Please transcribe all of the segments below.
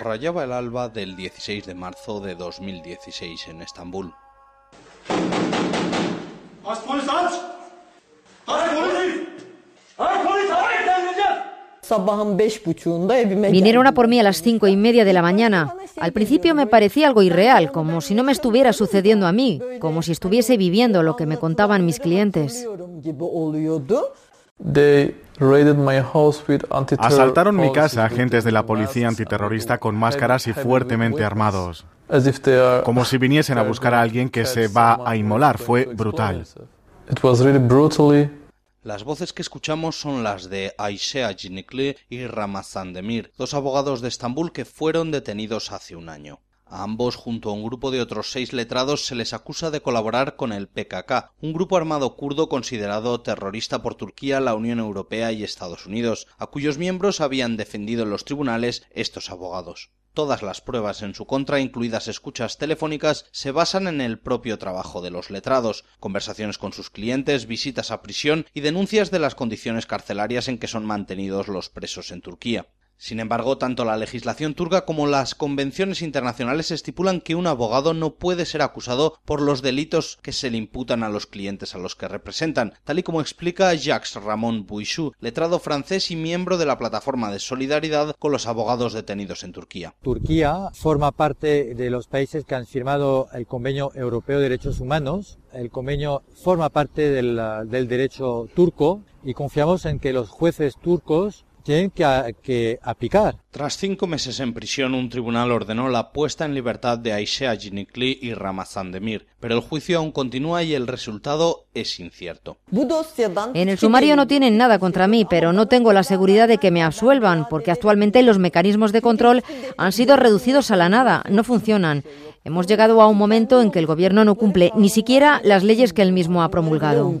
Rayaba el alba del 16 de marzo de 2016 en Estambul. Vinieron a por mí a las cinco y media de la mañana. Al principio me parecía algo irreal, como si no me estuviera sucediendo a mí, como si estuviese viviendo lo que me contaban mis clientes. Asaltaron mi casa agentes de la policía antiterrorista con máscaras y fuertemente armados. Como si viniesen a buscar a alguien que se va a inmolar. Fue brutal. Las voces que escuchamos son las de Aishea Ginikli y Ramazan Demir, dos abogados de Estambul que fueron detenidos hace un año. A ambos, junto a un grupo de otros seis letrados, se les acusa de colaborar con el PKK, un grupo armado kurdo considerado terrorista por Turquía, la Unión Europea y Estados Unidos, a cuyos miembros habían defendido en los tribunales estos abogados. Todas las pruebas en su contra, incluidas escuchas telefónicas, se basan en el propio trabajo de los letrados, conversaciones con sus clientes, visitas a prisión y denuncias de las condiciones carcelarias en que son mantenidos los presos en Turquía. Sin embargo, tanto la legislación turca como las convenciones internacionales estipulan que un abogado no puede ser acusado por los delitos que se le imputan a los clientes a los que representan, tal y como explica Jacques Ramón Bouichou, letrado francés y miembro de la plataforma de solidaridad con los abogados detenidos en Turquía. Turquía forma parte de los países que han firmado el Convenio Europeo de Derechos Humanos. El convenio forma parte del derecho turco y confiamos en que los jueces turcos tienen que, aplicar. Tras cinco meses en prisión, un tribunal ordenó la puesta en libertad de Aishea Ginikli y Ramazan Demir, pero el juicio aún continúa y el resultado es incierto. En el sumario no tienen nada contra mí, pero no tengo la seguridad de que me absuelvan, porque actualmente los mecanismos de control han sido reducidos a la nada, no funcionan. Hemos llegado a un momento en que el gobierno no cumple ni siquiera las leyes que él mismo ha promulgado.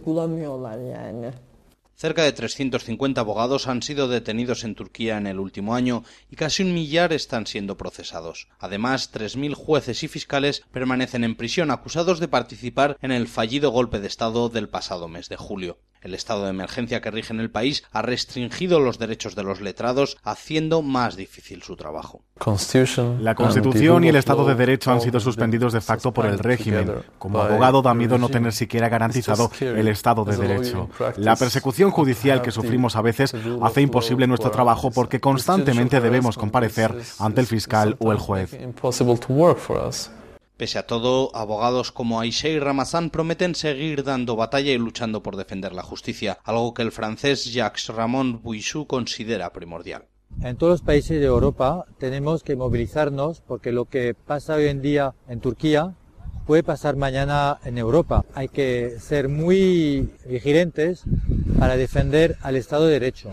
Cerca de 350 abogados han sido detenidos en Turquía en el último año y casi un millar están siendo procesados. Además, 3.000 jueces y fiscales permanecen en prisión acusados de participar en el fallido golpe de Estado del pasado mes de julio. El estado de emergencia que rige en el país ha restringido los derechos de los letrados, haciendo más difícil su trabajo. La Constitución y el Estado de Derecho han sido suspendidos de facto por el régimen. Como abogado da miedo no tener siquiera garantizado el Estado de Derecho. La persecución judicial que sufrimos a veces hace imposible nuestro trabajo porque constantemente debemos comparecer ante el fiscal o el juez. Pese a todo, abogados como Aisha y Ramazan prometen seguir dando batalla y luchando por defender la justicia, algo que el francés Jacques Ramon Bouichou considera primordial. En todos los países de Europa tenemos que movilizarnos porque lo que pasa hoy en día en Turquía puede pasar mañana en Europa. Hay que ser muy vigilantes para defender al Estado de Derecho.